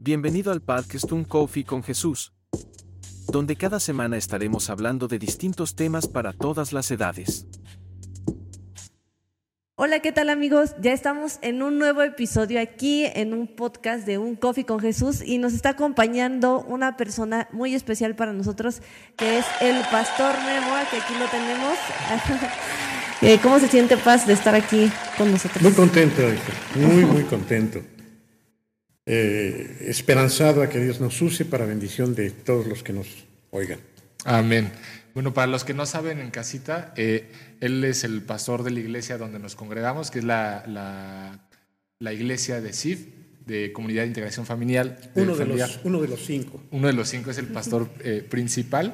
Bienvenido al podcast Un Coffee con Jesús, donde cada semana estaremos hablando de distintos temas para todas las edades. Hola, ¿qué tal amigos? Ya estamos en un nuevo episodio aquí en un podcast de Un Coffee con Jesús y nos está acompañando una persona muy especial para nosotros que es el pastor Memo, que aquí lo tenemos. Eh, ¿Cómo se siente Paz de estar aquí con nosotros? Muy contento, hijo. muy, muy contento. Eh, esperanzado a que Dios nos use para bendición de todos los que nos oigan. Amén. Bueno, para los que no saben en casita, eh, él es el pastor de la iglesia donde nos congregamos, que es la, la, iglesia de CIF, de Comunidad de Integración Familiar. uno, de los, uno de los cinco. Uno de los cinco es el pastor eh, principal.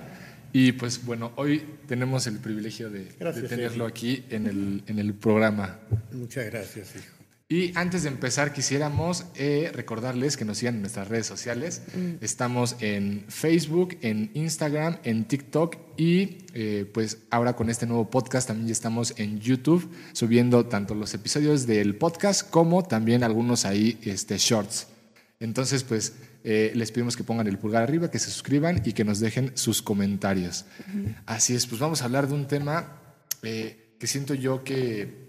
Y pues bueno, hoy tenemos el privilegio de, tenerlo aquí en el, en el programa. Muchas gracias, hijo. Y antes de empezar, quisiéramos eh, recordarles que nos sigan en nuestras redes sociales. Mm. Estamos en Facebook, en Instagram, en TikTok y eh, pues ahora con este nuevo podcast también ya estamos en YouTube subiendo tanto los episodios del podcast como también algunos ahí este, shorts. Entonces pues eh, les pedimos que pongan el pulgar arriba, que se suscriban y que nos dejen sus comentarios. Así es, pues vamos a hablar de un tema que siento yo que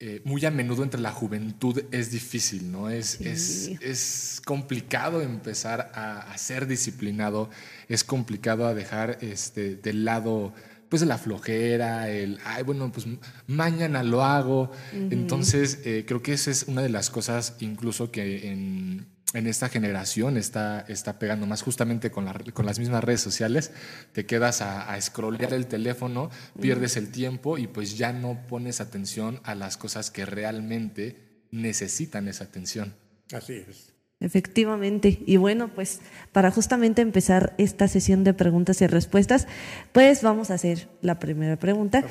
eh, muy a menudo entre la juventud es difícil, ¿no? Es, es, es, complicado empezar a, ser disciplinado, es complicado a dejar este, de lado pues la flojera, el, ay, bueno, pues mañana lo hago. Entonces, eh, creo que esa es una de las cosas incluso que en, en esta generación está, está pegando más justamente con, con las mismas redes sociales. Te quedas a, a scrollear el teléfono, pierdes el tiempo y pues ya no pones atención a las cosas que realmente necesitan esa atención. Así es. Efectivamente. Y bueno, pues para justamente empezar esta sesión de preguntas y respuestas, pues vamos a hacer la primera pregunta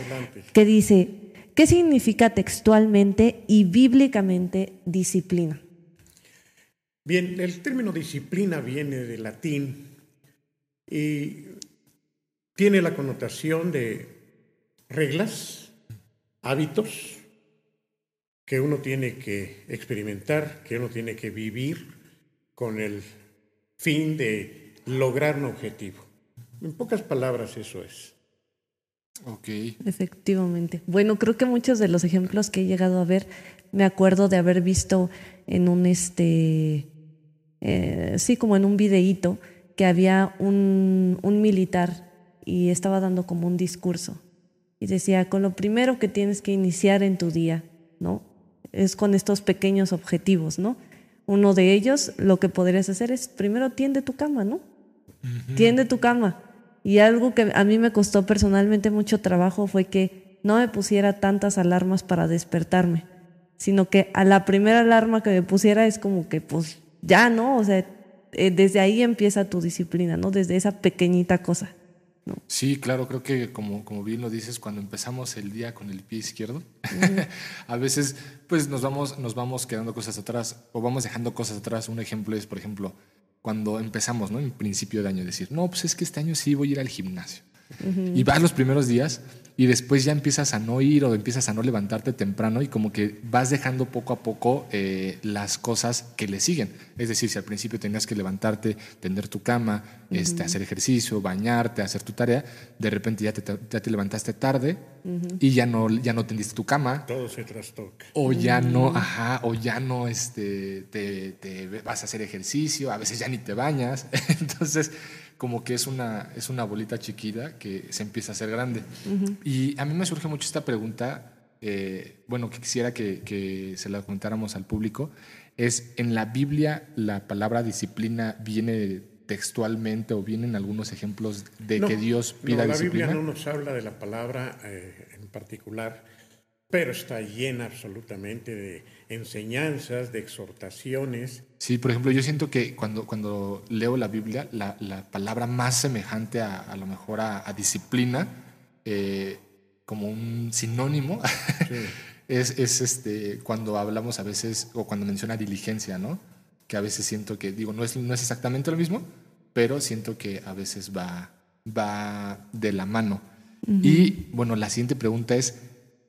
que dice, ¿qué significa textualmente y bíblicamente disciplina? Bien, el término disciplina viene del latín y tiene la connotación de reglas, hábitos que uno tiene que experimentar, que uno tiene que vivir con el fin de lograr un objetivo. En pocas palabras eso es. Ok. Efectivamente. Bueno, creo que muchos de los ejemplos que he llegado a ver, me acuerdo de haber visto en un este eh, sí, como en un videíto, que había un, un militar y estaba dando como un discurso. Y decía, con lo primero que tienes que iniciar en tu día, ¿no? Es con estos pequeños objetivos, ¿no? Uno de ellos, lo que podrías hacer es, primero tiende tu cama, ¿no? Tiende tu cama. Y algo que a mí me costó personalmente mucho trabajo fue que no me pusiera tantas alarmas para despertarme, sino que a la primera alarma que me pusiera es como que, pues, ya, ¿no? O sea, eh, desde ahí empieza tu disciplina, ¿no? Desde esa pequeñita cosa. ¿no? Sí, claro, creo que como, como bien lo dices, cuando empezamos el día con el pie izquierdo, a veces pues nos vamos, nos vamos quedando cosas atrás o vamos dejando cosas atrás. Un ejemplo es, por ejemplo, cuando empezamos, ¿no? En principio de año, decir, no, pues es que este año sí voy a ir al gimnasio. Y vas los primeros días y después ya empiezas a no ir o empiezas a no levantarte temprano y como que vas dejando poco a poco eh, las cosas que le siguen. Es decir, si al principio tenías que levantarte, tender tu cama, este, hacer ejercicio, bañarte, hacer tu tarea, de repente ya te, ya te levantaste tarde y ya no, ya no tendiste tu cama. Todo se trastoca. O ya no, ajá, o ya no este, te, te vas a hacer ejercicio, a veces ya ni te bañas. Entonces como que es una, es una bolita chiquita que se empieza a hacer grande. Y a mí me surge mucho esta pregunta, eh, bueno, que quisiera que, se la contáramos al público, es, ¿en la Biblia la palabra disciplina viene textualmente o vienen algunos ejemplos de que Dios pida disciplina? La Biblia no nos habla de la palabra eh, en particular, pero está llena absolutamente de enseñanzas, de exhortaciones. Sí, por ejemplo, yo siento que cuando, cuando leo la Biblia, la, la palabra más semejante a, a lo mejor a, disciplina, eh, como un sinónimo, es, es, este, cuando hablamos a veces, o cuando menciona diligencia, ¿no? Que a veces siento que, digo, no es, no es exactamente lo mismo, pero siento que a veces va, va de la mano. Y bueno, la siguiente pregunta es,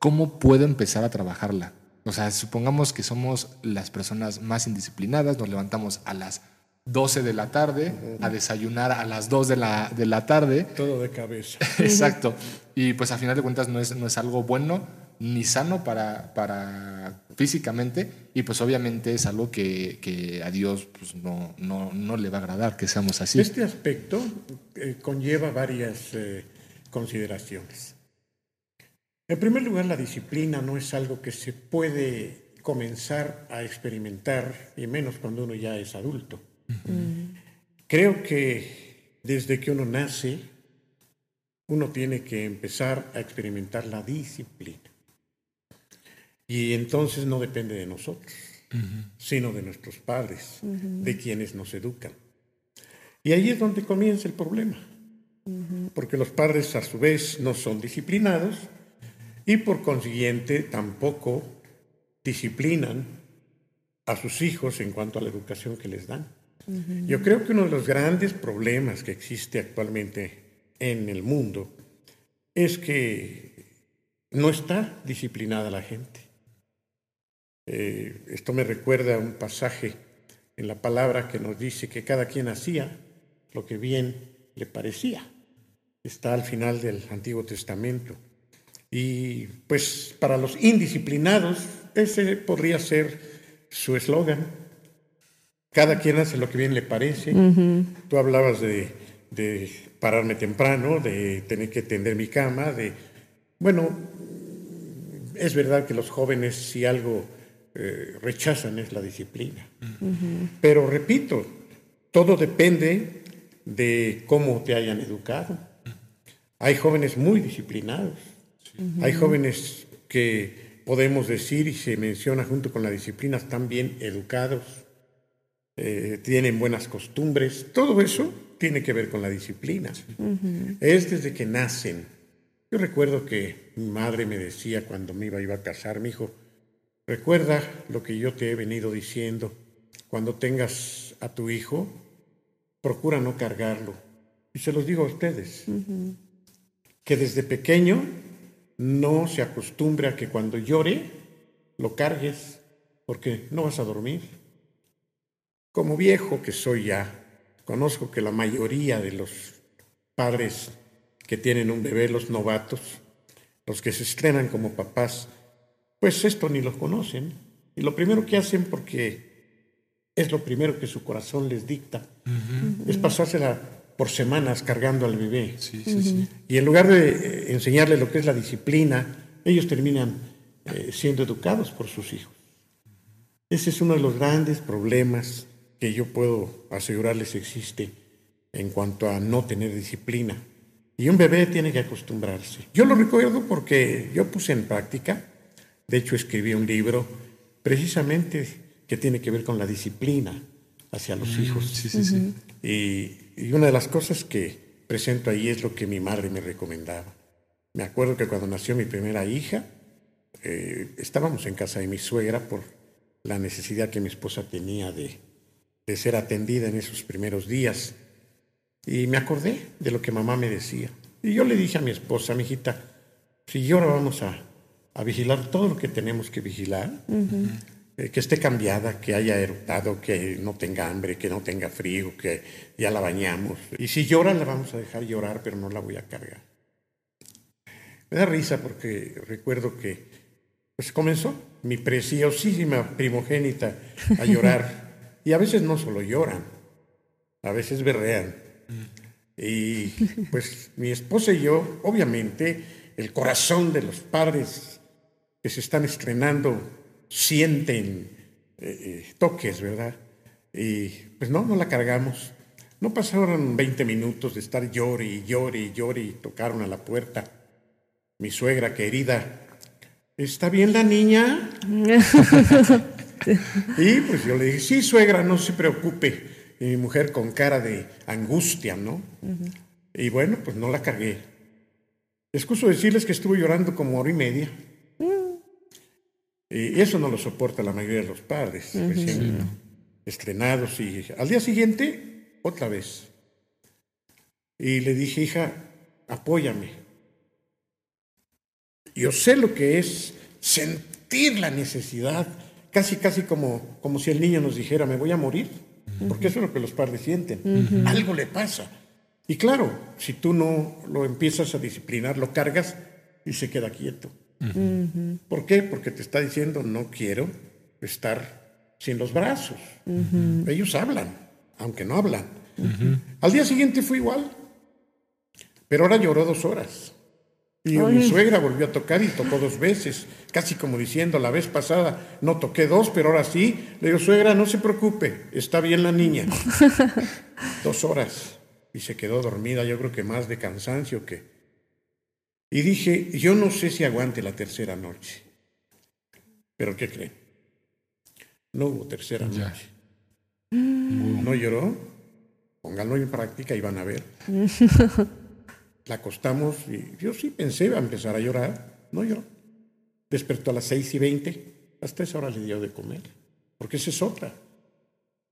¿cómo puedo empezar a trabajarla? O sea, supongamos que somos las personas más indisciplinadas, nos levantamos a las 12 de la tarde, a desayunar a las 2 de la, de la tarde. Todo de cabeza. Exacto. Y pues a final de cuentas no es, no es algo bueno ni sano para, para físicamente y pues obviamente es algo que, que a Dios pues no, no, no, le va a agradar que seamos así. Este aspecto eh, conlleva varias eh, consideraciones. En primer lugar, la disciplina no es algo que se puede comenzar a experimentar, y menos cuando uno ya es adulto. Creo que desde que uno nace, uno tiene que empezar a experimentar la disciplina. Y entonces no depende de nosotros, sino de nuestros padres, de quienes nos educan. Y ahí es donde comienza el problema, porque los padres a su vez no son disciplinados y por consiguiente tampoco disciplinan a sus hijos en cuanto a la educación que les dan. Yo creo que uno de los grandes problemas que existe actualmente en el mundo es que no está disciplinada la gente. Eh, esto me recuerda a un pasaje en la palabra que nos dice que cada quien hacía lo que bien le parecía. Está al final del Antiguo Testamento. Y pues para los indisciplinados, ese podría ser su eslogan. Cada quien hace lo que bien le parece. Tú hablabas de, de, pararme temprano, de tener que tender mi cama, de... Bueno, es verdad que los jóvenes si algo eh, rechazan es la disciplina. Pero repito, todo depende de cómo te hayan educado. Hay jóvenes muy disciplinados hay jóvenes que podemos decir, y se menciona junto con la disciplina, están bien educados, eh, tienen buenas costumbres. Todo eso tiene que ver con la disciplina. Es desde que nacen. Yo recuerdo que mi madre me decía cuando me iba, iba a casar, mi hijo, recuerda lo que yo te he venido diciendo. Cuando tengas a tu hijo, procura no cargarlo. Y se los digo a ustedes, que desde pequeño no se acostumbre a que cuando llore lo cargues, porque no vas a dormir. Como viejo que soy ya, conozco que la mayoría de los padres que tienen un bebé, los novatos, los que se estrenan como papás, pues esto ni lo conocen. Y lo primero que hacen, porque es lo primero que su corazón les dicta, es pasársela por semanas cargando al bebé. Y en lugar de eh, enseñarle lo que es la disciplina, ellos terminan eh, siendo educados por sus hijos. Ese es uno de los grandes problemas que yo puedo asegurarles existe en cuanto a no tener disciplina. Y un bebé tiene que acostumbrarse. Yo lo recuerdo porque yo puse en práctica, de hecho escribí un libro precisamente que tiene que ver con la disciplina hacia los mm, hijos. Sí, sí, sí. Y y una de las cosas que presento ahí es lo que mi madre me recomendaba. Me acuerdo que cuando nació mi primera hija, eh, estábamos en casa de mi suegra por la necesidad que mi esposa tenía de, de ser atendida en esos primeros días. Y me acordé de lo que mamá me decía. Y yo le dije a mi esposa, mi hijita, si ahora vamos a, a vigilar todo lo que tenemos que vigilar, eh, que esté cambiada, que haya eruptado, que no tenga hambre, que no tenga frío, que ya la bañamos. Y si llora, la vamos a dejar llorar, pero no la voy a cargar. Me da risa porque recuerdo que pues comenzó mi preciosísima primogénita a llorar. y a veces no solo lloran, a veces berrean. Y pues mi esposa y yo, obviamente, el corazón de los padres que se están estrenando sienten eh, eh, toques, ¿verdad? Y pues no, no la cargamos. No pasaron 20 minutos de estar llore y llore y llore y tocaron a la puerta. Mi suegra querida, ¿está bien la niña? y pues yo le dije, sí, suegra, no se preocupe. Y mi mujer con cara de angustia, ¿no? Y bueno, pues no la cargué. Excuso decirles que estuve llorando como hora y media. Y eso no lo soporta la mayoría de los padres, estrenados. Y al día siguiente, otra vez. Y le dije, hija, apóyame. Yo sé lo que es sentir sentir la necesidad, casi, casi como, como si el niño nos dijera, me voy a morir, porque eso es lo que los padres sienten, algo le pasa. Y claro, si tú no lo empiezas a disciplinar, lo cargas y se queda quieto. ¿Por qué? Porque te está diciendo, no quiero estar sin los brazos. Ellos hablan, aunque no hablan. Al día siguiente fue igual, pero ahora lloró dos horas. Y mi suegra volvió a tocar y tocó dos veces, casi como diciendo, la vez pasada no toqué dos, pero ahora sí. Le digo, suegra, no se preocupe, está bien la niña. dos horas. Y se quedó dormida, yo creo que más de cansancio que... Y dije, yo no sé si aguante la tercera noche. Pero ¿qué creen? No hubo tercera noche. ¿No lloró? Pónganlo en práctica y van a ver. La acostamos y yo sí pensé a empezar a llorar. No lloró. Despertó a las seis y veinte. Hasta esa hora le dio de comer. Porque esa es otra.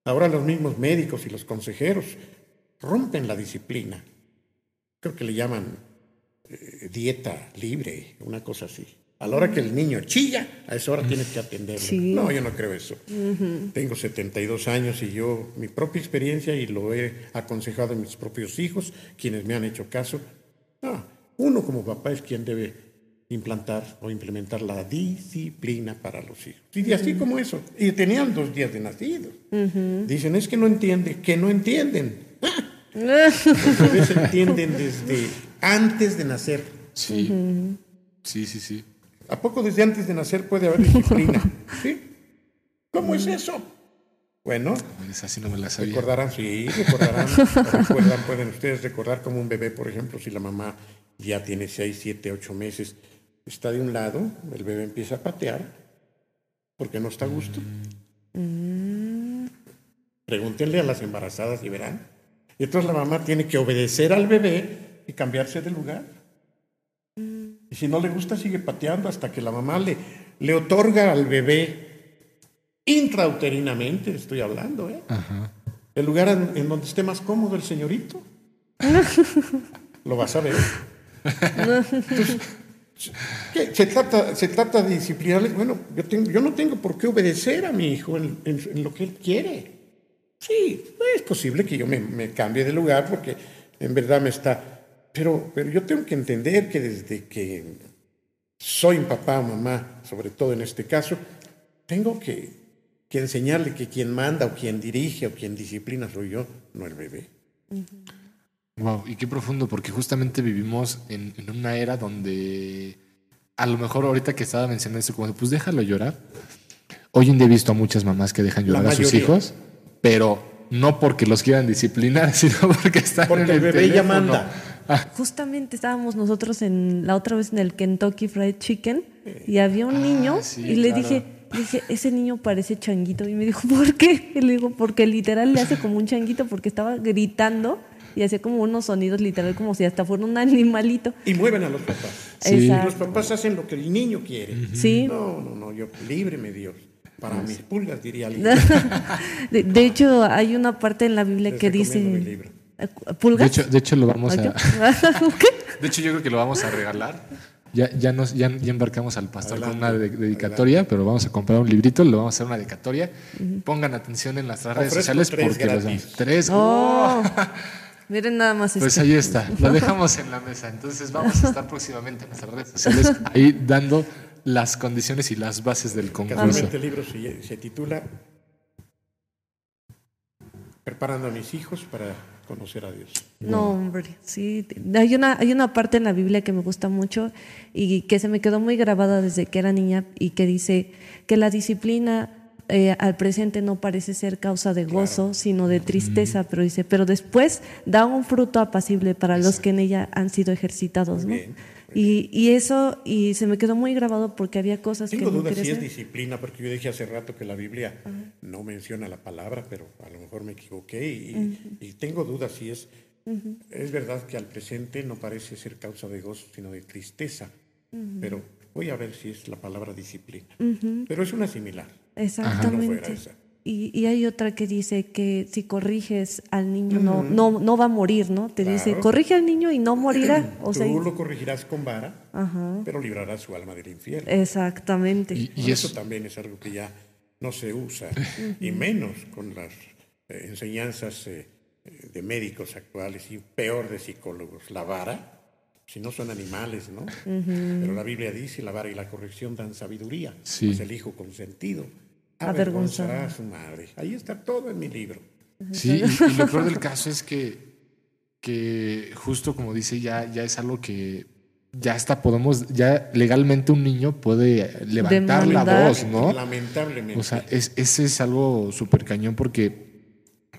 Ahora los mismos médicos y los consejeros rompen la disciplina. Creo que le llaman eh, dieta libre, una cosa así. A la hora que el niño chilla, a esa hora tienes que atenderlo. No, yo no creo eso. Tengo 72 años y yo, mi propia experiencia, y lo he aconsejado a mis propios hijos, quienes me han hecho caso. No, uno como papá es quien debe implantar o implementar la disciplina para los hijos. Y así como eso. Y tenían dos días de nacidos. Dicen, es que no entienden, que no entienden. Los bebés entienden desde antes de nacer. Sí. Sí, sí, sí. ¿A poco desde antes de nacer puede haber disciplina? ¿Sí? ¿Cómo es eso? Bueno, Esa sí no me la sabía. recordarán, sí, recordarán, recuerdan, pueden ustedes recordar como un bebé, por ejemplo, si la mamá ya tiene 6, 7, 8 meses, está de un lado, el bebé empieza a patear porque no está a gusto. Pregúntenle a las embarazadas y verán. Y entonces la mamá tiene que obedecer al bebé y cambiarse de lugar. Y si no le gusta, sigue pateando hasta que la mamá le, le otorga al bebé intrauterinamente, estoy hablando, ¿eh? el lugar en, en donde esté más cómodo el señorito. Lo vas a ver. Entonces, ¿qué? Se, trata, se trata de disciplinarle. Bueno, yo, tengo, yo no tengo por qué obedecer a mi hijo en, en- en lo que él quiere. Sí, es posible que yo me, me cambie de lugar porque en verdad me está... Pero, pero yo tengo que entender que desde que soy papá o mamá, sobre todo en este caso, tengo que, que enseñarle que quien manda o quien dirige o quien disciplina soy yo, no el bebé. Wow, y qué profundo, porque justamente vivimos en, en una era donde a lo mejor ahorita que estaba mencionando eso, como pues déjalo llorar. Hoy en día he visto a muchas mamás que dejan llorar a sus hijos, pero no porque los quieran disciplinar, sino porque están Porque en el el bebé ya teléfono. Manda. Justamente estábamos nosotros en la otra vez en el Kentucky Fried Chicken y había un niño Ah, sí, y le claro. dije, le dije, ese niño parece changuito y me dijo, ¿por qué? Y le digo, porque literal le hace como un changuito porque estaba gritando y hacía como unos sonidos literal como si hasta fuera un animalito. Y mueven a los papás. Sí. Y los papás hacen lo que el niño quiere. Sí. No, no, no, yo líbreme Dios. Para mis pulgas diría alguien. De, de hecho, hay una parte en la Biblia Les que dice... ¿Eh, De ¿Pulgas? hecho, de hecho, lo vamos a. ¿Qué? De hecho, yo creo que lo vamos a regalar. Ya, ya, nos, ya, ya embarcamos al pastor con una de- dedicatoria, pero vamos a comprar un librito, lo vamos a hacer una dedicatoria. Pongan atención en nuestras redes Ofrezco sociales tres porque los. Tres. Oh, miren nada más Pues este. ahí está, lo dejamos en la mesa. Entonces vamos a estar próximamente en nuestras redes sociales ahí dando las condiciones y las bases del concurso. Casualmente el libro se, se titula Preparando a mis hijos para conocer a Dios. No, hombre, sí. Hay una, hay una parte en la Biblia que me gusta mucho y que se me quedó muy grabada desde que era niña y que dice que la disciplina eh, al presente no parece ser causa de gozo, sino de tristeza, pero dice, pero después da un fruto apacible para los que en ella han sido ejercitados, ¿no? Y, y eso, y se me quedó muy grabado porque había cosas Tengo que no dudas si es disciplina, porque yo dije hace rato que la Biblia no menciona la palabra, pero a lo mejor me equivoqué y, y tengo dudas si es... Es verdad que al presente no parece ser causa de gozo, sino de tristeza, pero voy a ver si es la palabra disciplina. Pero es una similar. No fuera Exactamente. esa. Y, y hay otra que dice que si corriges al niño no, no, no va a morir, ¿no? Te dice, corrige al niño y no morirá. O Tú sea, lo corregirás con vara, ajá, pero librarás su alma del infierno. exactamente. Y, eso eso, también es algo que ya no se usa, y menos con las eh, enseñanzas eh, de médicos actuales y peor de psicólogos. La vara, si no son animales, ¿no? Pero la Biblia dice, la vara y la corrección dan sabiduría, Sí. pues el hijo consentido Avergonzará. avergonzará a su madre. Ahí está todo en mi libro. Sí, y, y lo peor del caso es que, que justo como dice, ya, ya es algo que ya hasta podemos, ya legalmente un niño puede levantar la voz, ¿no? Lamentablemente. O sea, es, ese es algo súper cañón porque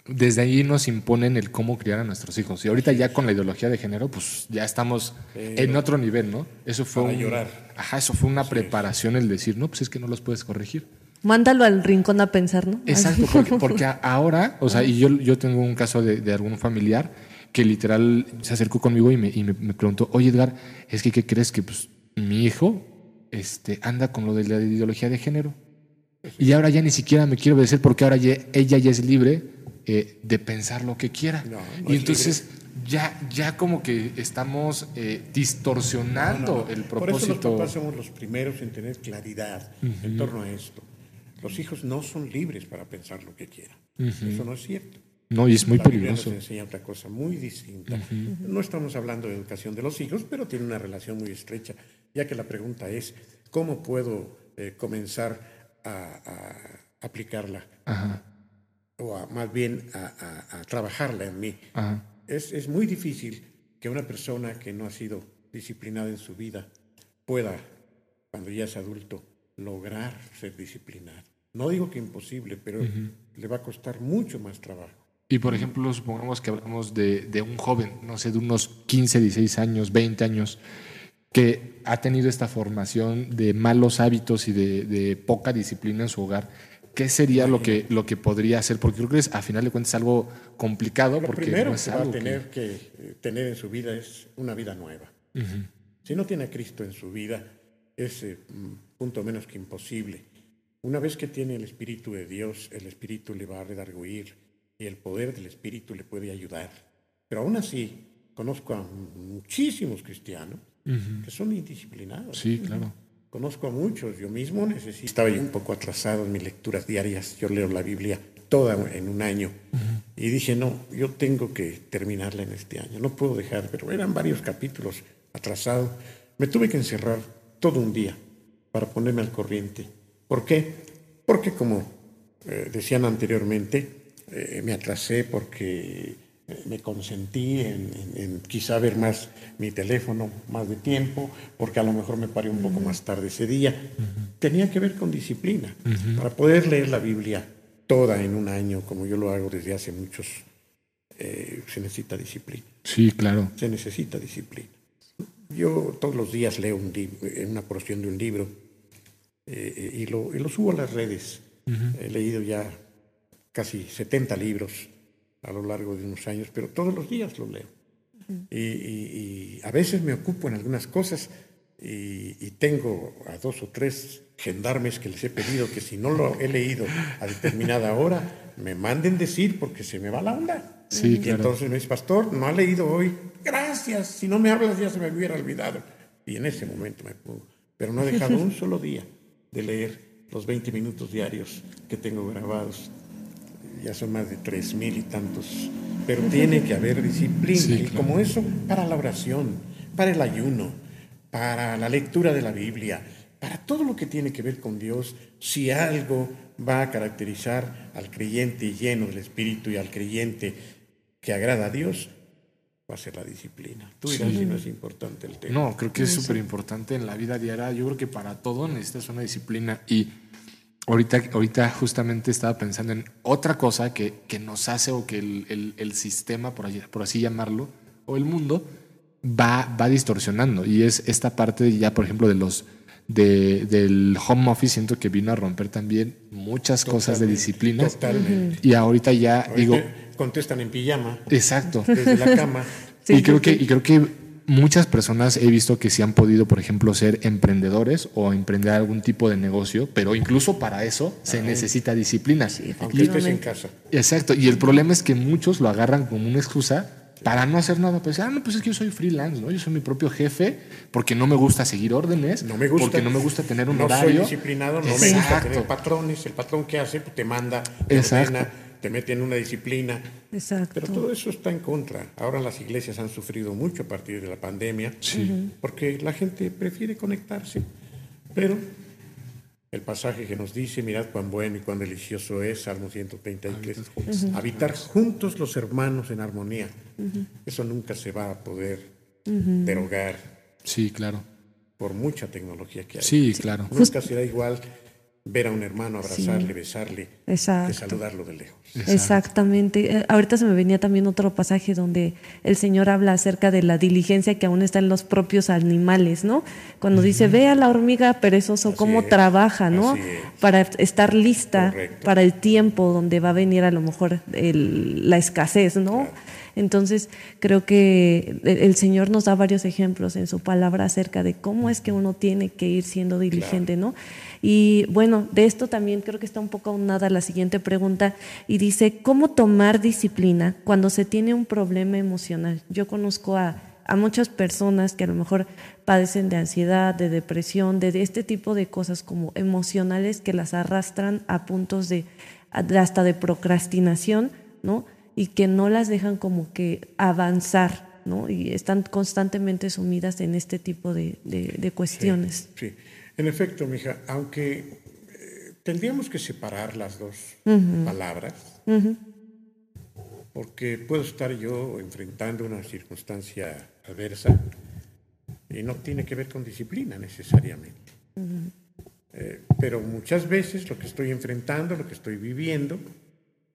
desde ahí nos imponen el cómo criar a nuestros hijos. Y ahorita ya con la ideología de género, pues ya estamos en otro nivel, ¿no? Eso fue Para un- llorar. Ajá, eso fue una preparación el decir, no, pues es que no los puedes corregir. Mándalo al rincón a pensar, ¿no? Exacto, porque, ahora, o sea, y yo, yo tengo un caso de, de algún familiar que literal se acercó conmigo y me, y me, me preguntó, oye Edgar, es que ¿qué crees que pues, mi hijo este, anda con lo de la ideología de género? Y ahora ya ni siquiera me quiere obedecer porque ahora ya- ella ya es libre eh, de pensar lo que quiera. No, no y es entonces ya, ya como que estamos eh, distorsionando No, no. el Por eso los propósito. papás somos los primeros en tener claridad en torno a esto. Los hijos no son libres para pensar lo que quieran. Eso no es cierto. No, y es muy la peligroso. nos enseña otra cosa muy distinta. No estamos hablando de educación de los hijos, pero tiene una relación muy estrecha, ya que la pregunta es, ¿cómo puedo eh, comenzar a, a aplicarla? O a- más bien a, a- a trabajarla en mí. Ajá. Es, es muy difícil que una persona que no ha sido disciplinada en su vida pueda, cuando ya es adulto, lograr ser disciplinado. No digo que imposible, pero le va a costar mucho más trabajo. Y por ejemplo, supongamos que hablamos de, de un joven, no sé, de unos 15, 16 años, 20 años, que ha tenido esta formación de malos hábitos y de, de poca disciplina en su hogar. ¿Qué sería lo que, lo que podría hacer? Porque creo que es, a final de cuentas, algo complicado. Lo porque primero no es que va a que- tener que, eh, tener en su vida es una vida nueva. Si no tiene a Cristo en su vida, es eh, mm, punto menos que imposible. Una vez que tiene el Espíritu de Dios, el Espíritu le va a redarguir y el poder del Espíritu le puede ayudar. Pero aún así, conozco a muchísimos cristianos que son indisciplinados. Sí, claro. Conozco a muchos, yo mismo necesito. Estaba yo un poco atrasado en mis lecturas diarias. Yo leo la Biblia toda en un año. Y dije, no, yo tengo que terminarla en este año. No puedo dejar, pero eran varios capítulos atrasados. Me tuve que encerrar todo un día para ponerme al corriente. ¿Por qué? Porque como eh, decían anteriormente, eh, me atrasé porque eh, me consentí en, en- en quizá ver más mi teléfono más de tiempo, porque a lo mejor me paré un poco más tarde ese día. Tenía que ver con disciplina. Para poder leer la Biblia toda en un año, como yo lo hago desde hace muchos, eh, se necesita disciplina. Sí, claro. Se necesita disciplina. Yo todos los días leo un una porción de un libro eh, y, lo, y lo subo a las redes. He leído ya casi 70 libros a lo largo de unos años, pero todos los días lo leo. y, y- y a veces me ocupo en algunas cosas y, y tengo a dos o tres gendarmes que les he pedido que si no lo he leído a determinada hora, me manden decir porque se me va la onda. Sí, y claro. entonces me dice, pastor, no ha leído hoy. Gracias, si no me hablas ya se me hubiera olvidado. Y en ese momento me pongo. Pero no he dejado un solo día de leer los 20 minutos diarios que tengo grabados. Ya son más de tres mil y tantos. Pero tiene que haber disciplina. Sí, y como eso, para la oración, para el ayuno, para la lectura de la Biblia, para todo lo que tiene que ver con Dios, si algo va a caracterizar al creyente lleno del Espíritu y al creyente que agrada a Dios, va a ser la disciplina. Tú dirás si no es importante el tema. No, creo que es súper importante en la vida diaria. Yo creo que para todo necesitas una disciplina. Y ahorita, ahorita justamente estaba pensando en otra cosa que, que nos hace o que el, el- el sistema, por, allí- por así llamarlo, o el mundo, va, va distorsionando. Y es esta parte ya, por ejemplo, de los de- del home office, siento que vino a romper también muchas cosas de disciplina. Totalmente. Y ahorita ya Ahorita digo, contestan en pijama exacto. desde la cama. Sí, y creo sí, que, sí. y creo que muchas personas he visto que sí han podido, por ejemplo, ser emprendedores o emprender algún tipo de negocio, pero incluso para eso se necesita disciplina. Aunque estés en casa. Exacto, y el problema es que muchos lo agarran como una excusa para no hacer nada. Pues, ah, no, pues es que yo soy freelance, ¿no? Yo soy mi propio jefe porque no me gusta seguir órdenes, No me gusta. porque no me gusta tener un no horario. soy disciplinado, no me gusta tener patrones. El patrón que hace, pues te manda, te Exacto. ordena, te mete en una disciplina. Exacto. Pero todo eso está en contra. Ahora las iglesias han sufrido mucho a partir de la pandemia, porque la gente prefiere conectarse. Pero el pasaje que nos dice, mirad cuán bueno y cuán delicioso es, Salmo 133, habitar juntos los hermanos en armonía. Eso nunca se va a poder derogar Sí, claro. por mucha tecnología que hay. Sí, claro. Nunca será igual ver a un hermano, abrazarle, besarle, que saludarlo de lejos. Exactamente. Eh, ahorita se me venía también otro pasaje donde el Señor habla acerca de la diligencia que aún está en los propios animales, ¿no? Cuando dice, ve a la hormiga perezoso Así cómo es, trabaja, ¿no? es. Para estar lista Correcto. para el tiempo donde va a venir a lo mejor el- la escasez, ¿no? Entonces, creo que el, el Señor nos da varios ejemplos en su palabra acerca de cómo es que uno tiene que ir siendo diligente, ¿no? Y bueno, de esto también creo que está un poco aunada la siguiente pregunta y dice, ¿cómo tomar disciplina cuando se tiene un problema emocional? Yo conozco a, a muchas personas que a lo mejor padecen de ansiedad, de depresión, de, de este tipo de cosas como emocionales que las arrastran a puntos de hasta de procrastinación, ¿no? Y que no las dejan como que avanzar, ¿no? Y están constantemente sumidas en este tipo de, de- de cuestiones. Sí, en efecto, mija, aunque eh, tendríamos que separar las dos palabras, porque puedo estar yo enfrentando una circunstancia adversa y no tiene que ver con disciplina necesariamente. Eh, pero muchas veces lo que estoy enfrentando, lo que estoy viviendo,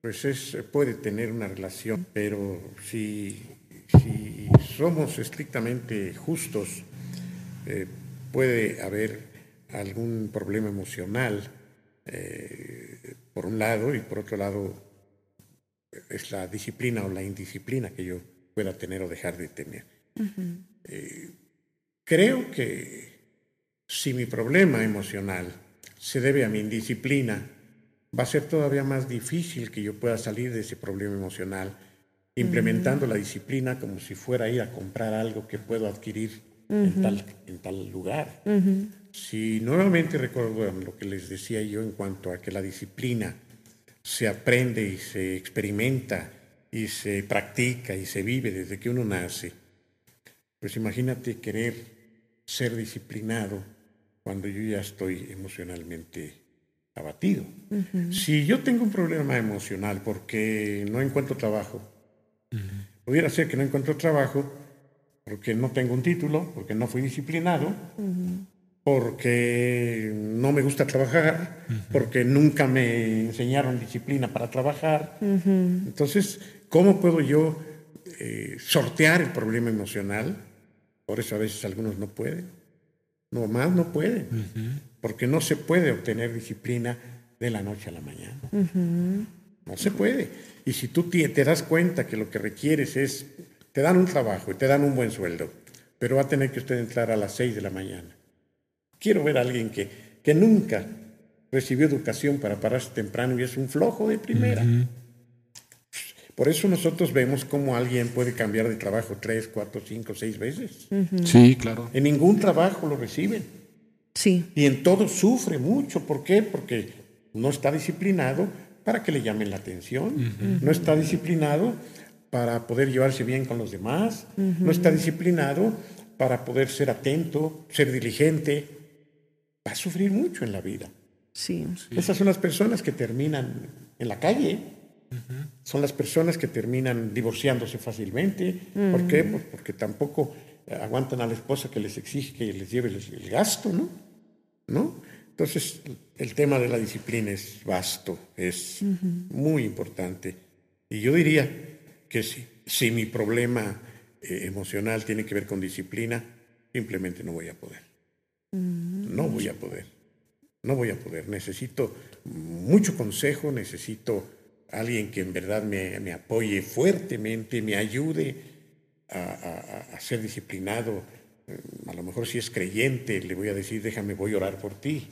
pues es, puede tener una relación, pero si, si somos estrictamente justos, eh, puede haber algún problema emocional eh, por un lado y por otro lado es la disciplina o la indisciplina que yo pueda tener o dejar de tener. Eh, creo que si mi problema emocional se debe a mi indisciplina, va a ser todavía más difícil que yo pueda salir de ese problema emocional implementando la disciplina como si fuera a ir a comprar algo que puedo adquirir en, tal, en tal lugar. Si nuevamente recuerdo lo que les decía yo en cuanto a que la disciplina se aprende y se experimenta y se practica y se vive desde que uno nace, pues imagínate querer ser disciplinado cuando yo ya estoy emocionalmente abatido. Si yo tengo un problema emocional porque no encuentro trabajo, pudiera ser que no encuentro trabajo porque no tengo un título, porque no fui disciplinado, porque no me gusta trabajar, porque nunca me enseñaron disciplina para trabajar. Entonces, ¿cómo puedo yo eh, sortear el problema emocional? Por eso a veces algunos no pueden. No más no pueden. Porque no se puede obtener disciplina de la noche a la mañana. No se puede. Y si tú te, te das cuenta que lo que requieres es, te dan un trabajo y te dan un buen sueldo, pero va a tener que usted entrar a las 6 de la mañana. Quiero ver a alguien que, que nunca recibió educación para pararse temprano y es un flojo de primera. Por eso nosotros vemos cómo alguien puede cambiar de trabajo tres, cuatro, cinco, seis veces. Sí, claro. En ningún trabajo lo reciben. Sí, Y en todo sufre mucho. ¿Por qué? Porque no está disciplinado para que le llamen la atención. No está disciplinado para poder llevarse bien con los demás. No está disciplinado para poder ser atento, ser diligente. Va a sufrir mucho en la vida. sí, Esas son las personas que terminan en la calle. Son las personas que terminan divorciándose fácilmente. ¿Por qué? Pues porque tampoco eh, aguantan a la esposa que les exige que les lleve el, el gasto, ¿no? ¿No? Entonces, el tema de la disciplina es vasto, es muy importante. Y yo diría que si, si mi problema eh, emocional tiene que ver con disciplina, simplemente no voy a poder. No voy a poder. No voy a poder. Necesito mucho consejo, necesito alguien que en verdad me, me apoye fuertemente, me ayude a, a ser disciplinado, a lo mejor si es creyente, le voy a decir, déjame, voy a orar por ti.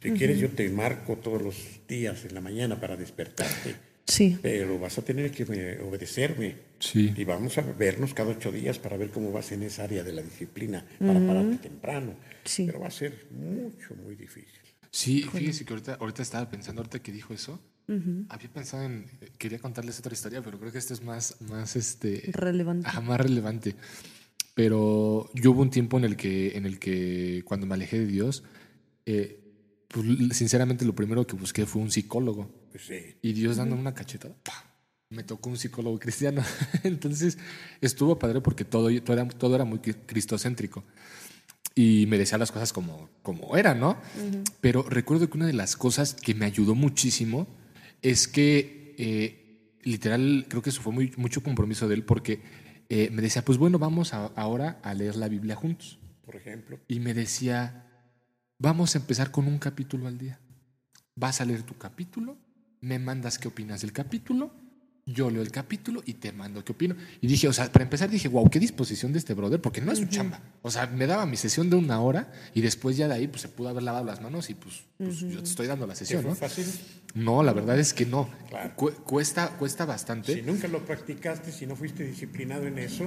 Si quieres, yo te marco todos los días en la mañana para despertarte. Sí. Pero vas a tener que obedecerme. Sí. Y vamos a vernos cada ocho días para ver cómo vas en esa área de la disciplina, para pararte temprano. Sí. Pero va a ser mucho, muy difícil. Sí, fíjese que ahorita, ahorita estaba pensando, ahorita que dijo eso, había pensado en, quería contarles otra historia, pero creo que esto es más, más este... Relevante. Ajá, más relevante. Pero yo hubo un tiempo en el que, en el que cuando me alejé de Dios, eh, pues, sinceramente lo primero que busqué fue un psicólogo. Sí. Y Dios dándome una cachetada, ¡pah! me tocó un psicólogo cristiano. Entonces estuvo padre porque todo, todo, era, todo era muy cristocéntrico. Y me decía las cosas como, como eran, ¿no? Pero recuerdo que una de las cosas que me ayudó muchísimo es que, eh, literal, creo que eso fue muy, mucho compromiso de él porque eh, me decía, pues bueno, vamos a- ahora a leer la Biblia juntos. Por ejemplo, Y me decía, vamos a empezar con un capítulo al día. Vas a leer tu capítulo, me mandas qué opinas del capítulo, yo leo el capítulo y te mando qué opino. Y dije, o sea, para empezar dije, wow, qué disposición de este brother, porque no es su chamba. O sea, me daba mi sesión de una hora y después ya de ahí pues se pudo haber lavado las manos y pues, pues, yo te estoy dando la ¿sí sesión, fue ¿no? fácil? No, la verdad es que no. Claro. Cu- cuesta, cuesta bastante. Si nunca lo practicaste, si no fuiste disciplinado en eso,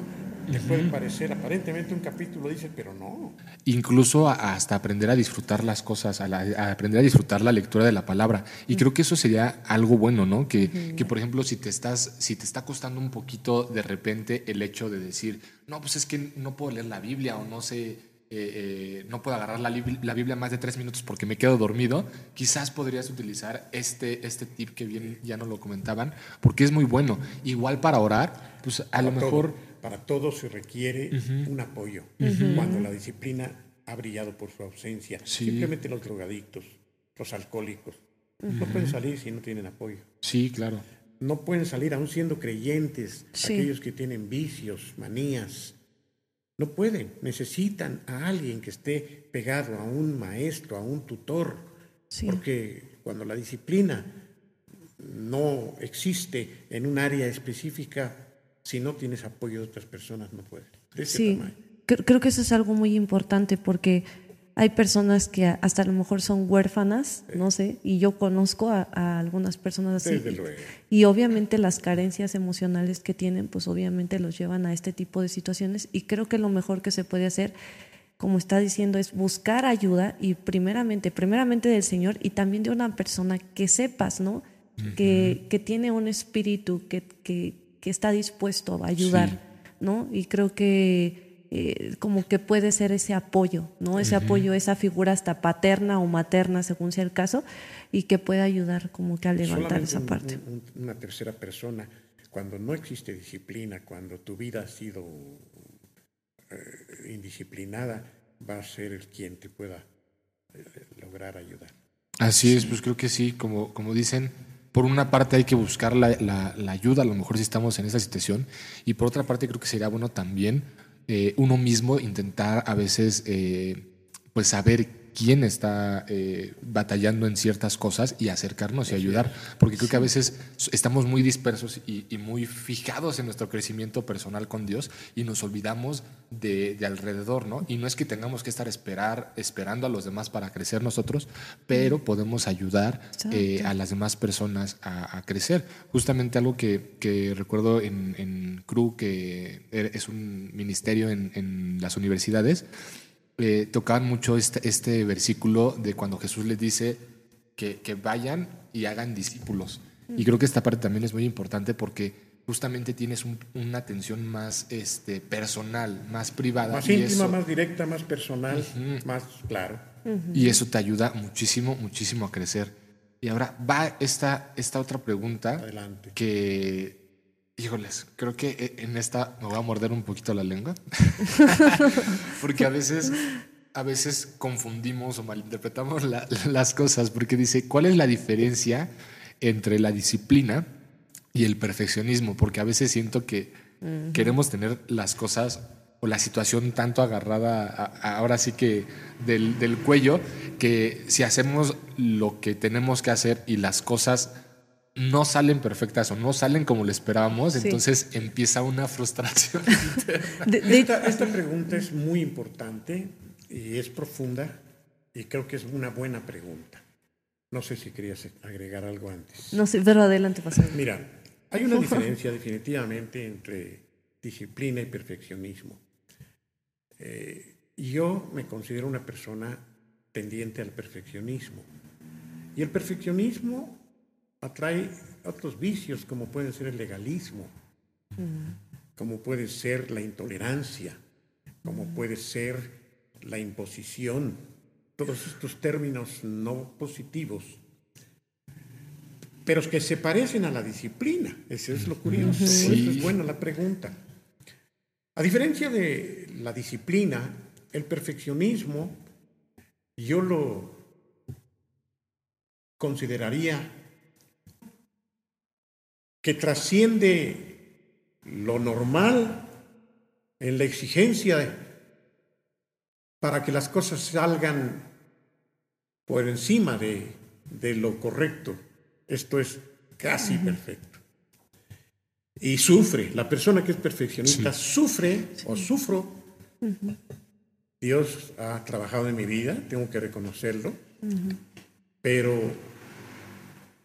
te puede parecer aparentemente un capítulo, dices, pero no. incluso a- hasta aprender a disfrutar las cosas, a, la- a aprender a disfrutar la lectura de la palabra. Y creo que eso sería algo bueno, ¿no? Que, que, por ejemplo, si te, estás, si te está costando un poquito de repente el hecho de decir, no, pues es que no puedo leer la Biblia o no sé, eh, eh, no puedo agarrar la, Biblia más de tres minutos porque me quedo dormido, quizás podrías utilizar este, este tip que bien ya no lo comentaban, porque es muy bueno. Igual para orar, pues a lo Para todo- mejor... para todo se requiere un apoyo. Cuando la disciplina ha brillado por su ausencia. Sí. Simplemente los drogadictos, los alcohólicos, no pueden salir si no tienen apoyo. Sí, claro. No pueden salir aún siendo creyentes, Sí. aquellos que tienen vicios, manías. No pueden, necesitan a alguien que esté pegado a un maestro, a un tutor, Sí. porque cuando la disciplina no existe en un área específica, si no tienes apoyo de otras personas, no puedes. Sí, tamaño. creo que eso es algo muy importante porque hay personas que hasta a lo mejor son huérfanas, no sé, y yo conozco a, a algunas personas así. Desde luego. Y obviamente las carencias emocionales que tienen, pues obviamente los llevan a este tipo de situaciones. Y creo que lo mejor que se puede hacer, como está diciendo, es buscar ayuda y primeramente, primeramente del Señor y también de una persona que sepas, ¿no? que, que tiene un espíritu que, que, que está dispuesto a ayudar, Sí. ¿no? Y creo que eh, como que puede ser ese apoyo, ¿no? Ese apoyo, esa figura hasta paterna o materna, según sea el caso, y que pueda ayudar como que a levantar Solamente esa parte. un- un- una tercera persona, cuando no existe disciplina, cuando tu vida ha sido eh, indisciplinada, va a ser el quien te pueda eh, lograr ayudar. Así es, pues creo que sí, como, como dicen, por una parte hay que buscar la, la- la ayuda, a lo mejor si estamos en esa situación, y por otra parte creo que sería bueno también eh, uno mismo intentar a veces eh, pues saber quién está eh, batallando en ciertas cosas y acercarnos y ayudar, porque creo que a veces estamos muy dispersos y, y muy fijados en nuestro crecimiento personal con Dios y nos olvidamos de, de alrededor, ¿no? Y no es que tengamos que estar esperar, esperando a los demás para crecer nosotros, pero podemos ayudar eh, a las demás personas a, a crecer. Justamente algo que, que recuerdo en, en CRU, que er- es un ministerio en, en las universidades, eh, tocaban mucho este, este versículo de cuando Jesús les dice que, que vayan y hagan discípulos. Y creo que esta parte también es muy importante porque justamente tienes un- una atención más este, personal, más privada. Más y íntima, eso- más directa, más personal, más claro. y eso te ayuda muchísimo, muchísimo a crecer. Y ahora va esta, esta otra pregunta Adelante. que, híjoles, creo que e- en esta me voy a morder un poquito la lengua. porque a veces, a veces confundimos o malinterpretamos la- las cosas. Porque dice, ¿cuál es la diferencia entre la disciplina y el perfeccionismo? Porque a veces siento que queremos tener las cosas o la situación tanto agarrada a- a- ahora sí que del, del cuello que si hacemos lo que tenemos que hacer y las cosas no salen perfectas o no salen como lo esperábamos, Sí. entonces empieza una frustración. De- de- Esta, esta pregunta es muy importante y es profunda y creo que es una buena pregunta. No sé si querías agregar algo antes. no sé, pero adelante, pastor. Mira, hay una diferencia definitivamente entre disciplina y perfeccionismo. Eh, yo me considero una persona tendiente al perfeccionismo. Y el perfeccionismo atrae otros vicios como pueden ser el legalismo, como puede ser la intolerancia, como puede ser la imposición, todos estos términos no positivos pero que se parecen a la disciplina. Eso es lo curioso, eso es buena la pregunta. A diferencia de la disciplina, el perfeccionismo yo lo consideraría que trasciende lo normal en la exigencia de- para que las cosas salgan por encima de, de lo correcto. Esto es casi perfecto. Y sufre, la persona que es perfeccionista sufre o sufro. Dios ha trabajado en mi vida, tengo que reconocerlo, pero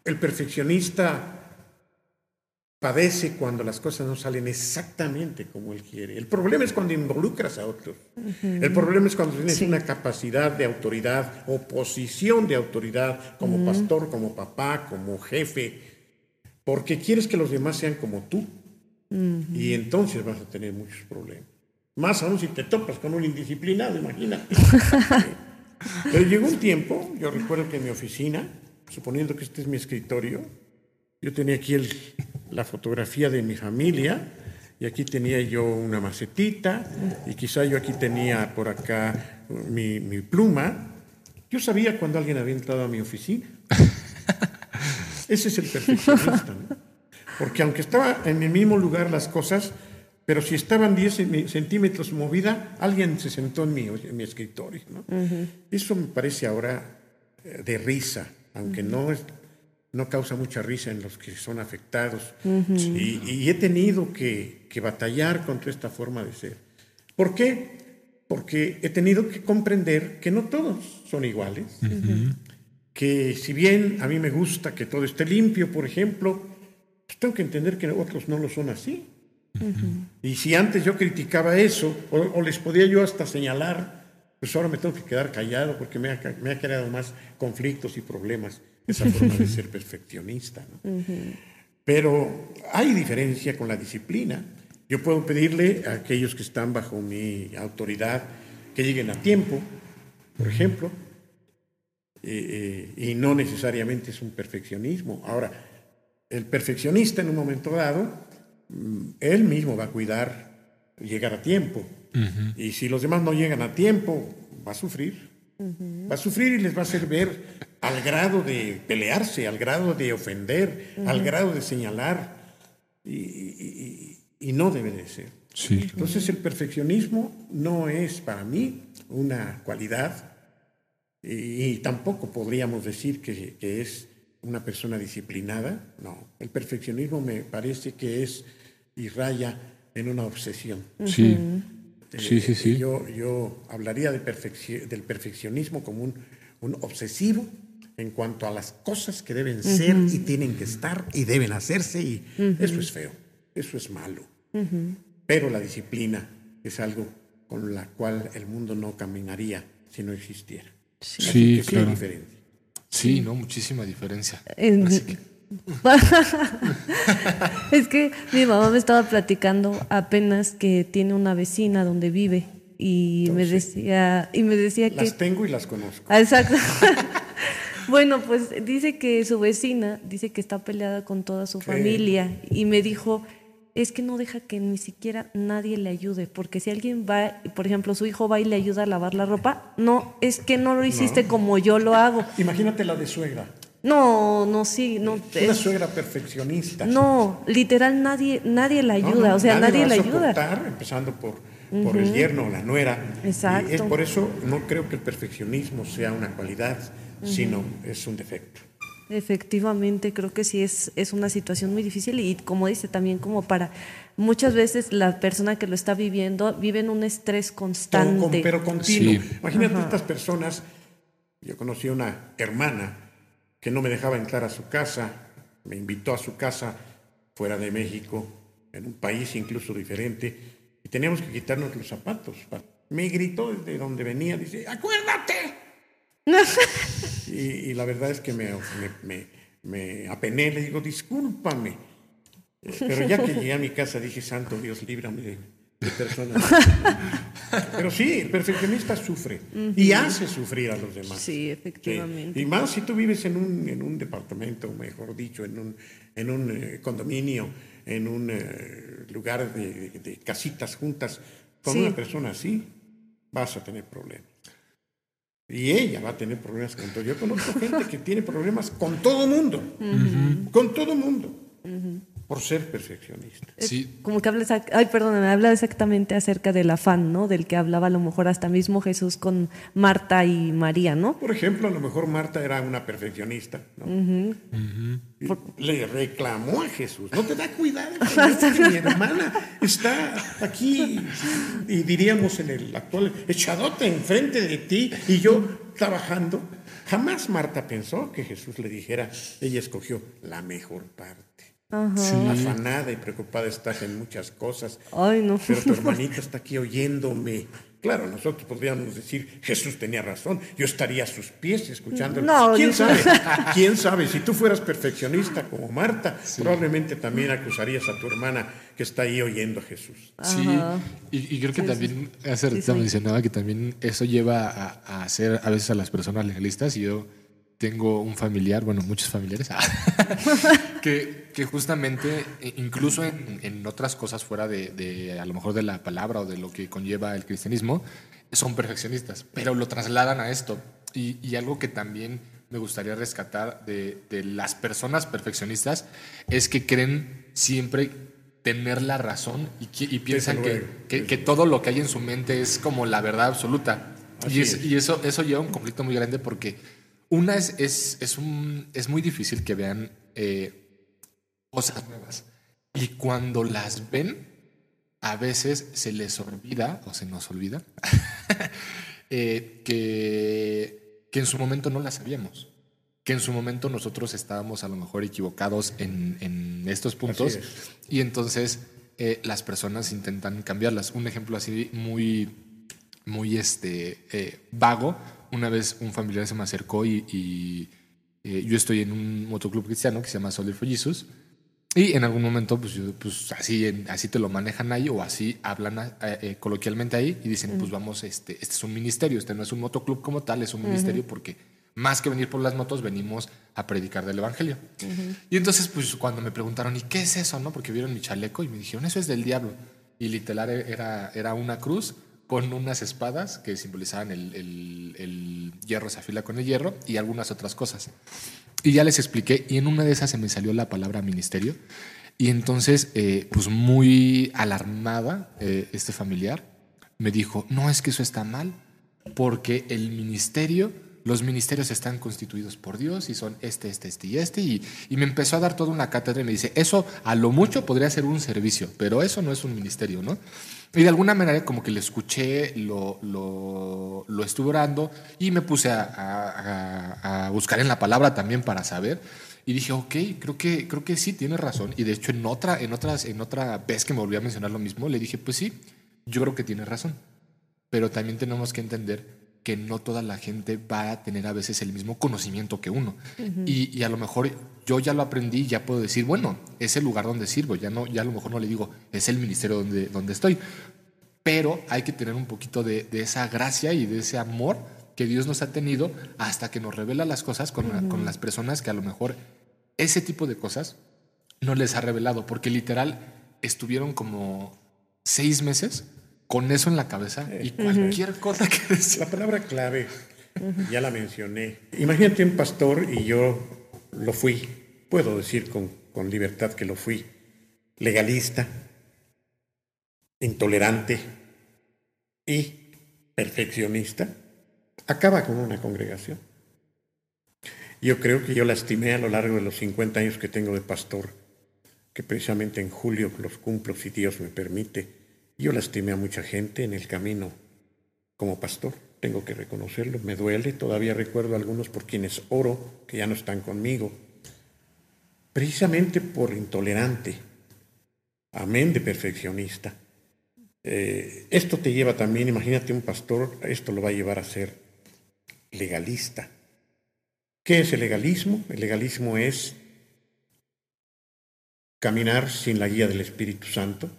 el perfeccionista padece cuando las cosas no salen exactamente como él quiere. El problema es cuando involucras a otros. El problema es cuando tienes Sí. una capacidad de autoridad o posición de autoridad como pastor, como papá, como jefe, porque quieres que los demás sean como tú. Y entonces vas a tener muchos problemas. Más aún si te topas con un indisciplinado, imagínate. Pero llegó un tiempo, yo recuerdo que en mi oficina, suponiendo que este es mi escritorio, yo tenía aquí el- la fotografía de mi familia y aquí tenía yo una macetita y quizá yo aquí tenía por acá mi, mi pluma. Yo sabía cuando alguien había entrado a mi oficina. Ese es el perfeccionista, ¿no? Porque aunque estaba en el mismo lugar las cosas, pero si estaban 10 cen- centímetros movida, alguien se sentó en mi, en mi escritorio, ¿no? Eso me parece ahora eh, de risa, aunque no es, no causa mucha risa en los que son afectados. y, y he tenido que, que batallar contra esta forma de ser. ¿Por qué? Porque he tenido que comprender que no todos son iguales, que si bien a mí me gusta que todo esté limpio, por ejemplo, pues tengo que entender que otros no lo son así. Y si antes yo criticaba eso, o, o les podía yo hasta señalar, pues ahora me tengo que quedar callado porque me ha, ca- me ha creado más conflictos y problemas esa forma de ser perfeccionista. ¿no? Pero hay diferencia con la disciplina. Yo puedo pedirle a aquellos que están bajo mi autoridad que lleguen a tiempo, por ejemplo, eh, eh, y no necesariamente es un perfeccionismo. Ahora, el perfeccionista en un momento dado, mm, él mismo va a cuidar llegar a tiempo. Y si los demás no llegan a tiempo, va a sufrir. Va a sufrir y les va a hacer ver al grado de pelearse, al grado de ofender, al grado de señalar. Y, y- y- y no debe de ser. Sí. Entonces el perfeccionismo no es para mí una cualidad y, y tampoco podríamos decir que, que es una persona disciplinada. No, el perfeccionismo me parece que es y raya en una obsesión. Sí. Eh, Sí, sí, sí. Yo, yo hablaría de del perfeccionismo como un, un obsesivo en cuanto a las cosas que deben ser y tienen que estar y deben hacerse y eso es feo, eso es malo. Pero la disciplina es algo con la cual el mundo no caminaría si no existiera. Así Sí, que sí hay claro. diferencia. Sí, no, muchísima diferencia. En- Así que- es que mi mamá me estaba platicando apenas que tiene una vecina donde vive y me decía y me decía que Las tengo y las conozco. Ah, Exacto. bueno, pues dice que su vecina dice que está peleada con toda su familia y me dijo, es que no deja que ni siquiera nadie le ayude, porque si alguien va, por ejemplo, su hijo va y le ayuda a lavar la ropa, no, es que no lo hiciste como yo lo hago. Imagínate la de suegra. No, no, sí, no. Una suegra perfeccionista. no, literal nadie, nadie la ayuda, no, o sea, nadie, va la a ayuda. empezando por, por el yerno o la nuera. Exacto. Y es por eso no creo que el perfeccionismo sea una cualidad, sino es un defecto. Efectivamente, creo que sí es, es una situación muy difícil y como dice también como para muchas veces la persona que lo está viviendo vive en un estrés constante. pero continuo. Imagínate estas personas, yo conocí una hermana que no me dejaba entrar a su casa, me invitó a su casa fuera de México, en un país incluso diferente, y teníamos que quitarnos los zapatos. Me gritó desde donde venía, dice, acuérdate. y, la verdad es que me, me, me, apené, le digo, discúlpame. Pero ya que llegué a mi casa dije, santo Dios, líbrame de, personas. Pero sí, el perfeccionista sufre y hace sufrir a los demás. Sí, efectivamente. Y más si tú vives en un, en un departamento, mejor dicho, en un, en un eh, condominio, en un eh, lugar de, casitas juntas, con una persona así, vas a tener problemas. Y ella va a tener problemas con todo. Yo conozco gente que tiene problemas con todo mundo. Con todo mundo por ser perfeccionista. Sí. Como que habla, ay, perdón, me habla exactamente acerca del afán, ¿no? Del que hablaba a lo mejor hasta mismo Jesús con Marta y María, ¿no? Por ejemplo, a lo mejor Marta era una perfeccionista, ¿no? Le reclamó a Jesús, no te da cuidado, mi hermana está aquí, y diríamos en el actual, echadote enfrente de ti y yo trabajando. Jamás Marta pensó que Jesús le dijera, ella escogió la mejor parte. Afanada y preocupada estás en muchas cosas. Ay, no. Pero tu hermanita está aquí oyéndome. Claro, nosotros podríamos decir, Jesús tenía razón, yo estaría a sus pies escuchándolo. No, ¿Quién sabe? ¿Quién sabe? Si tú fueras perfeccionista como Marta, probablemente también acusarías a tu hermana que está ahí oyendo a Jesús. Sí, y, creo que también, hace mencionaba que también eso lleva a, a hacer a veces a las personas legalistas y yo tengo un familiar, bueno, muchos familiares, que, que, justamente, e, incluso en, otras cosas fuera de, a lo mejor de la palabra o de lo que conlleva el cristianismo, son perfeccionistas, pero lo trasladan a esto. Y, algo que también me gustaría rescatar de, las personas perfeccionistas es que creen siempre tener la razón y, piensan que, que, todo lo que hay en su mente es como la verdad absoluta. y, y, eso, eso lleva a un conflicto muy grande porque una es, es, es, un, es muy difícil que vean eh, cosas nuevas. Y cuando las ven, a veces se les olvida, o se nos olvida, eh, que, que en su momento no las sabíamos. Que en su momento nosotros estábamos a lo mejor equivocados en, en estos puntos. Y entonces eh, las personas intentan cambiarlas. Un ejemplo así muy, muy este, vago una vez un familiar se me acercó y, eh, yo estoy en un motoclub cristiano que se llama Solid for Jesus. Y en algún momento, pues, pues así, así te lo manejan ahí o así hablan eh, eh, coloquialmente ahí y dicen, pues vamos, este, este es un ministerio, este no es un motoclub como tal, es un ministerio porque más que venir por las motos, venimos a predicar del Evangelio. Y entonces, pues cuando me preguntaron, ¿y qué es eso? no Porque vieron mi chaleco y me dijeron, eso es del diablo. Y literal era, era una cruz con unas espadas que simbolizaban el, hierro se afila con el hierro y algunas otras cosas. Y ya les expliqué, y en una de esas se me salió la palabra ministerio. Y entonces, eh, pues muy alarmada, eh, este familiar me dijo, no, es que eso está mal, porque el ministerio los ministerios están constituidos por Dios y son este, este, este y este. Y, me empezó a dar toda una cátedra y me dice, eso a lo mucho podría ser un servicio, pero eso no es un ministerio, ¿no? Y de alguna manera como que le escuché, lo, lo, estuve orando y me puse a, buscar en la palabra también para saber. Y dije, ok, creo que, creo que sí, tiene razón. Y de hecho en otra, en, otras, en otra vez que me volví a mencionar lo mismo, le dije, pues sí, yo creo que tiene razón. Pero también tenemos que entender que no toda la gente va a tener a veces el mismo conocimiento que uno. y, a lo mejor yo ya lo aprendí ya puedo decir, bueno, es el lugar donde sirvo, ya, no, ya a lo mejor no le digo, es el ministerio donde, donde estoy. Pero hay que tener un poquito de, esa gracia y de ese amor que Dios nos ha tenido hasta que nos revela las cosas con, con las personas que a lo mejor ese tipo de cosas no les ha revelado, porque literal estuvieron como seis meses con eso en la cabeza y cualquier cosa que decir. La palabra clave, ya la mencioné. Imagínate un pastor y yo lo fui, puedo decir con, con libertad que lo fui, legalista, intolerante y perfeccionista, acaba con una congregación. Yo creo que yo lastimé a lo largo de los 50 años que tengo de pastor, que precisamente en julio los cumplo si Dios me permite. Yo lastimé a mucha gente en el camino como pastor, tengo que reconocerlo, me duele, todavía recuerdo a algunos por quienes oro, que ya no están conmigo, precisamente por intolerante, amén de perfeccionista. Eh, esto te lleva también, imagínate un pastor, esto lo va a llevar a ser legalista. ¿Qué es el legalismo? El legalismo es caminar sin la guía del Espíritu Santo,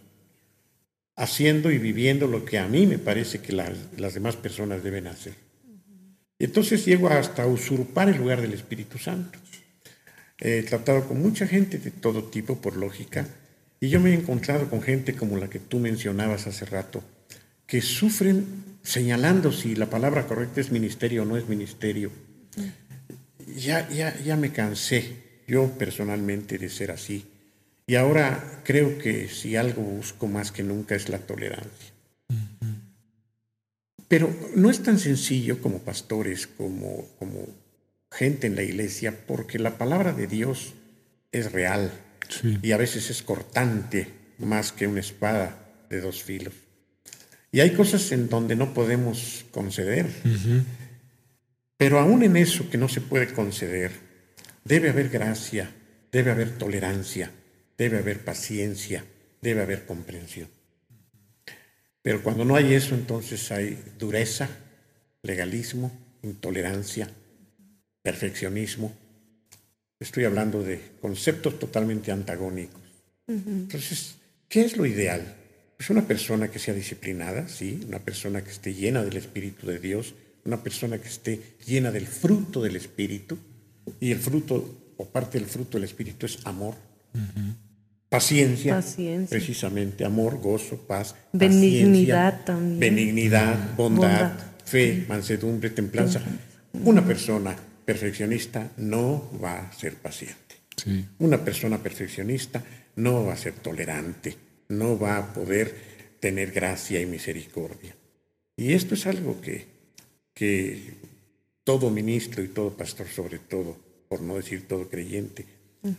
haciendo y viviendo lo que a mí me parece que las demás personas deben hacer. Y entonces llego hasta usurpar el lugar del Espíritu Santo. He tratado con mucha gente de todo tipo, por lógica, y yo me he encontrado con gente como la que tú mencionabas hace rato, que sufren señalando si la palabra correcta es ministerio o no es ministerio. Ya, ya, ya me cansé yo personalmente de ser así. Y ahora creo que si algo busco más que nunca es la tolerancia. Pero no es tan sencillo como pastores, como, como gente en la iglesia, porque la palabra de Dios es real y a veces es cortante más que una espada de dos filos. Y hay cosas en donde no podemos conceder. Pero aún en eso que no se puede conceder, debe haber gracia, debe haber tolerancia, debe haber paciencia, debe haber comprensión. Pero cuando no hay eso, entonces hay dureza, legalismo, intolerancia, perfeccionismo. Estoy hablando de conceptos totalmente antagónicos. Entonces, ¿qué es lo ideal? Es pues una persona que sea disciplinada, sí, una persona que esté llena del Espíritu de Dios, una persona que esté llena del fruto del Espíritu, y el fruto, o parte del fruto del Espíritu es amor, Paciencia, precisamente, amor, gozo, paz, benignidad también. Benignidad, bondad, fe, mansedumbre, templanza. Una persona perfeccionista no va a ser paciente. Una persona perfeccionista no va a ser tolerante, no va a poder tener gracia y misericordia. Y esto es algo que, que todo ministro y todo pastor, sobre todo, por no decir todo creyente,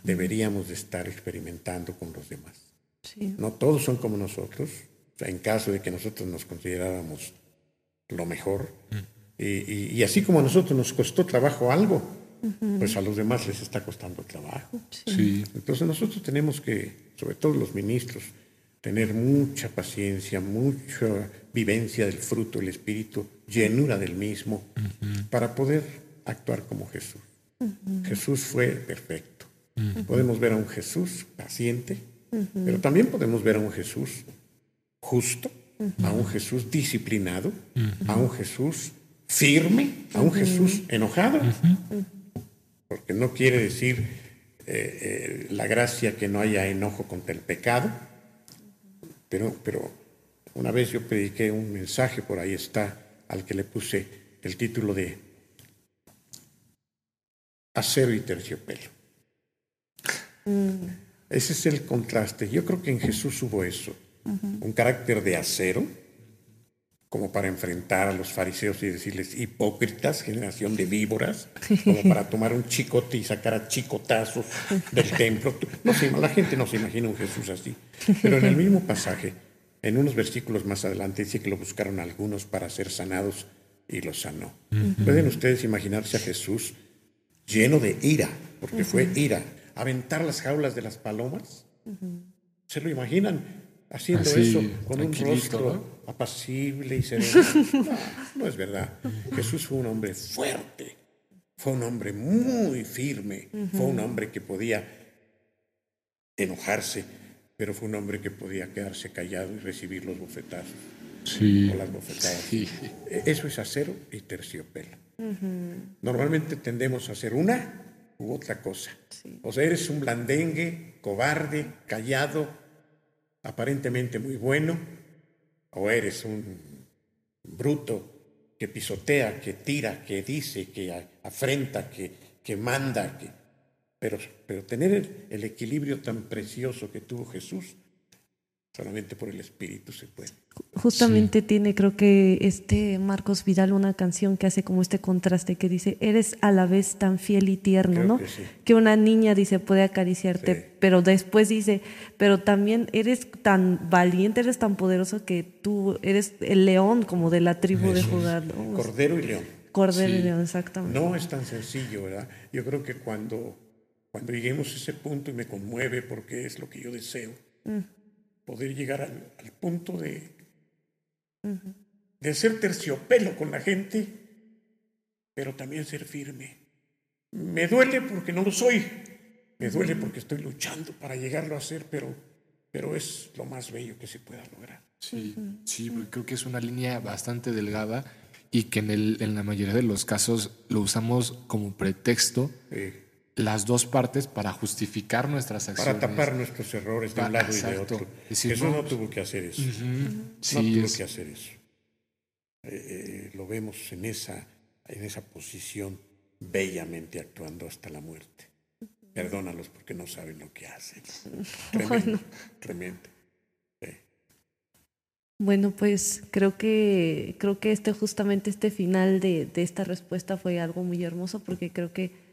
deberíamos de estar experimentando con los demás. No todos son como nosotros, en caso de que nosotros nos consideráramos lo mejor. y, así como a nosotros nos costó trabajo algo, pues a los demás les está costando trabajo. Entonces nosotros tenemos que, sobre todo los ministros, tener mucha paciencia, mucha vivencia del fruto del Espíritu, llenura del mismo, para poder actuar como Jesús. Jesús fue perfecto. Podemos ver a un Jesús paciente, pero también podemos ver a un Jesús justo, a un Jesús disciplinado, a un Jesús firme, a un Jesús enojado. Porque no quiere decir eh, eh, la gracia que no haya enojo contra el pecado, pero, pero una vez yo prediqué un mensaje, por ahí está, al que le puse el título de Acero y terciopelo. Ese es el contraste. Yo creo que en Jesús hubo eso, un carácter de acero, como para enfrentar a los fariseos y decirles hipócritas, generación de víboras, como para tomar un chicote y sacar a chicotazos del templo. No sé, la gente no se imagina un Jesús así. Pero en el mismo pasaje, en unos versículos más adelante, dice que lo buscaron algunos para ser sanados y los sanó. ¿Pueden ustedes imaginarse a Jesús lleno de ira? Porque fue ira aventar las jaulas de las palomas. ¿Se lo imaginan haciendo eso con un rostro apacible y sereno? No, es verdad. Jesús fue un hombre fuerte, fue un hombre muy firme, fue un hombre que podía enojarse, pero fue un hombre que podía quedarse callado y recibir los bofetazos. Sí. O las bofetadas. E, eso es acero y terciopelo. Normalmente tendemos a hacer una u otra cosa. O sea, eres un blandengue, cobarde, callado, aparentemente muy bueno, o eres un bruto que pisotea, que tira, que dice, que afrenta, que, que manda, que... Pero, pero tener el, equilibrio tan precioso que tuvo Jesús, Solamente por el Espíritu se puede. Justamente tiene, creo que este Marcos Vidal, una canción que hace como este contraste que dice, eres a la vez tan fiel y tierno, Creo ¿no? que sí. Que una niña dice, puede acariciarte, Sí. pero después dice, pero también eres tan valiente, eres tan poderoso que tú eres el león como de la tribu de Judá, ¿no? Cordero y león. Cordero y Sí. león, exactamente. No es tan sencillo, ¿verdad? Yo creo que cuando, cuando lleguemos a ese punto y me conmueve porque es lo que yo deseo, poder llegar al, al punto de, de ser terciopelo con la gente, pero también ser firme. Me duele porque no lo soy, me duele porque estoy luchando para llegarlo a ser, pero, pero es lo más bello que se pueda lograr. Sí, sí, porque creo que es una línea bastante delgada y que en, el, en la mayoría de los casos lo usamos como pretexto las dos partes para justificar nuestras acciones. para tapar nuestros errores de un lado y de exacto. otro. Decir, Jesús no, no tuvo que hacer eso. Ujú. no Sí, tuvo es- que hacer eso. Eh, eh, lo vemos en esa, en esa posición, bellamente actuando hasta la muerte. Perdónalos porque no saben lo que hacen. Tremendo, tremendo. Sí. Bueno, pues creo que creo que este justamente este final de, de esta respuesta fue algo muy hermoso porque creo que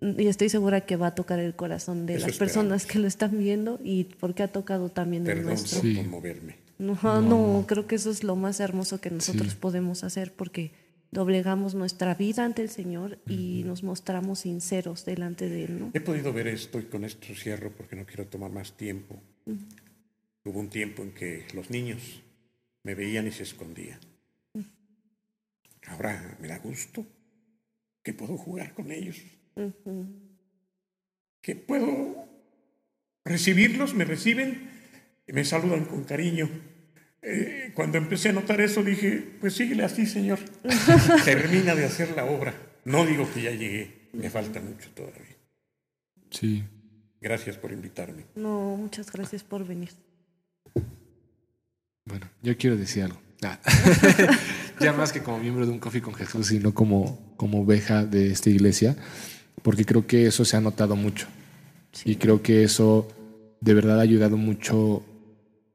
y estoy segura que va a tocar el corazón de Eso las personas que lo están viendo y porque ha tocado también el Perdón nuestro. por Sí. conmoverme. No, no, creo que eso es lo más hermoso que nosotros Sí. podemos hacer porque doblegamos nuestra vida ante el Señor y nos mostramos sinceros delante de Él, ¿no? He podido ver esto y con esto cierro porque no quiero tomar más tiempo. Hubo un tiempo en que los niños me veían y se escondían. Ahora me da gusto que puedo jugar con ellos, que puedo recibirlos, me reciben y me saludan con cariño. Eh, cuando empecé a notar eso dije, pues síguele así, Señor. Termina de hacer la obra. No digo que ya llegué, me falta mucho todavía. Sí. Gracias por invitarme. No, muchas gracias por venir. Bueno, yo quiero decir algo. Ah. ya más que como miembro de un Coffee con Jesús, sino como, como oveja de esta iglesia, porque creo que eso se ha notado mucho. Y creo que eso de verdad ha ayudado mucho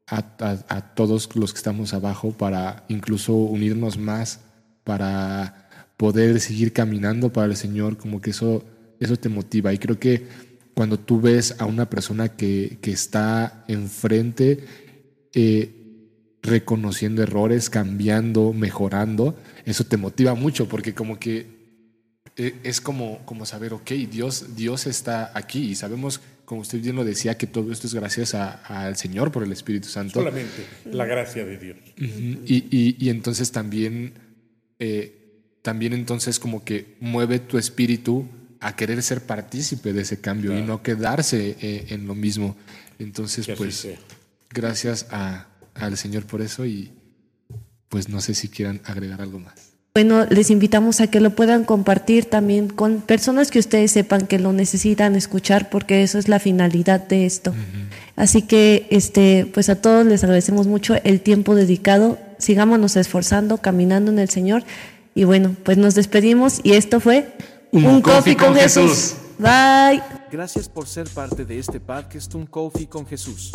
a, a- a todos los que estamos abajo para incluso unirnos más, para poder seguir caminando para el Señor, como que eso, eso te motiva. Y creo que cuando tú ves a una persona que, que está enfrente, eh, reconociendo errores, cambiando, mejorando, eso te motiva mucho porque como que es como, como saber, ok, Dios, Dios está aquí y sabemos, como usted bien lo decía, que todo esto es gracias al Señor por el Espíritu Santo. Solamente la gracia de Dios. Y, y- y entonces también, eh, también entonces como que mueve tu espíritu a querer ser partícipe de ese cambio y no quedarse eh, en lo mismo. Entonces, Que pues, gracias a- al Señor por eso y pues no sé si quieran agregar algo más. Bueno, les invitamos a que lo puedan compartir también con personas que ustedes sepan que lo necesitan escuchar, porque eso es la finalidad de esto. Así que, este, pues a todos les agradecemos mucho el tiempo dedicado. Sigámonos esforzando, caminando en el Señor. Y bueno, pues nos despedimos y esto fue Un Coffee con Jesús. Bye. Gracias por ser parte de este podcast Un Coffee con Jesús.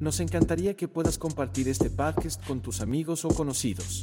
Nos encantaría que puedas compartir este podcast con tus amigos o conocidos.